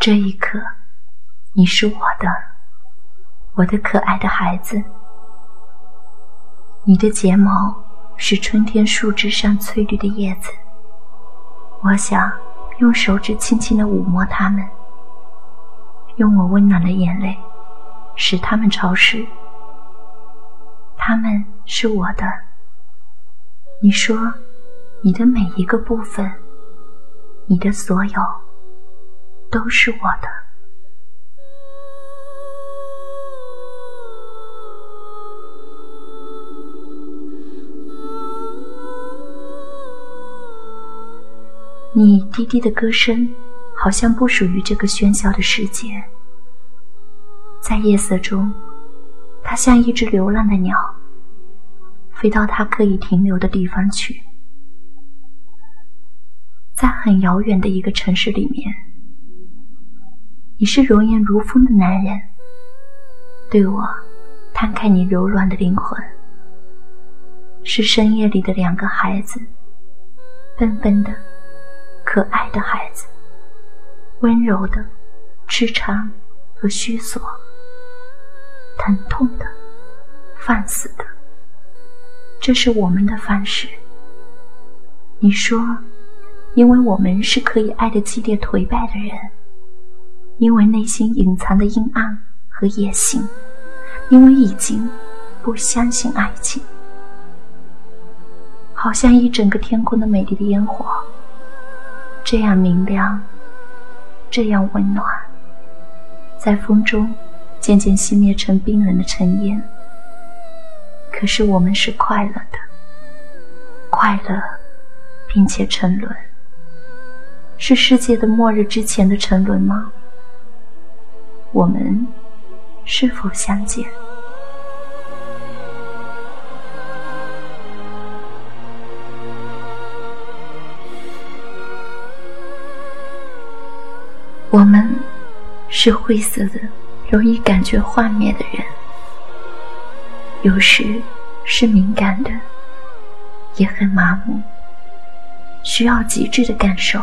这一刻，你是我的，我的可爱的孩子。你的睫毛是春天树枝上翠绿的叶子，我想用手指轻轻的抚摸它们，用我温暖的眼泪使它们潮湿。它们是我的。你说，你的每一个部分，你的所有，都是我的。你低低的歌声，好像不属于这个喧嚣的世界。在夜色中，它像一只流浪的鸟，飞到它可以停留的地方去。在很遥远的一个城市里面，你是容颜如风的男人，对我摊开你柔软的灵魂。是深夜里的两个孩子，笨笨的。可爱的孩子，温柔的、痴缠和虚索，疼痛的、放肆的，这是我们的方式。你说，因为我们是可以爱的激烈颓败的人，因为内心隐藏的阴暗和野心，因为已经不相信爱情，好像一整个天空的美丽的烟火。这样明亮，这样温暖，在风中渐渐熄灭成冰冷的尘烟。可是我们是快乐的，快乐，并且沉沦。是世界的末日之前的沉沦吗？我们是否相见？我们是灰色的，容易感觉幻灭的人，有时是敏感的，也很麻木，需要极致的感受，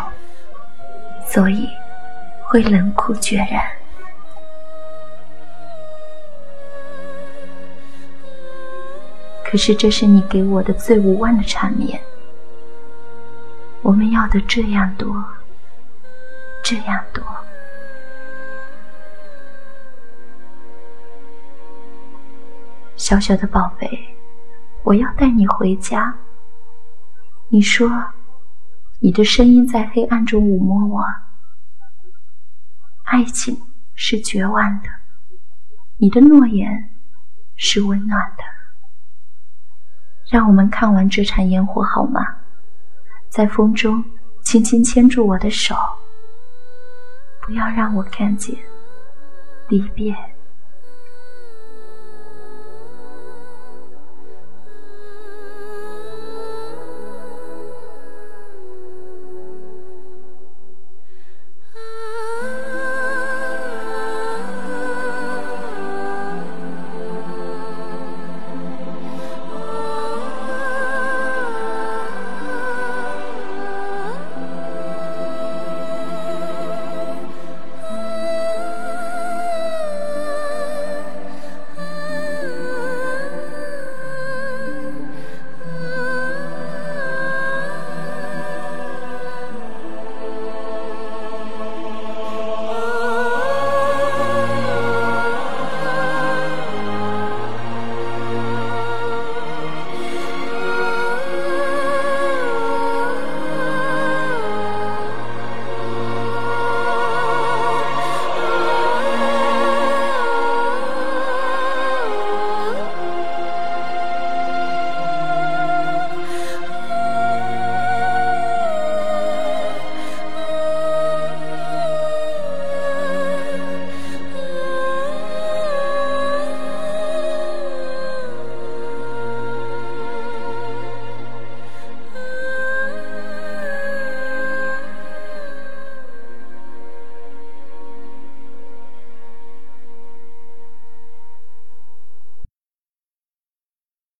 所以会冷酷决然。可是这是你给我的最无望的缠绵。我们要的这样多。这样多，小小的宝贝，我要带你回家。你说，你的声音在黑暗中抚摸我。爱情是绝望的，你的诺言是温暖的。让我们看完这场烟火好吗？在风中，轻轻牵住我的手。不要让我看见离别。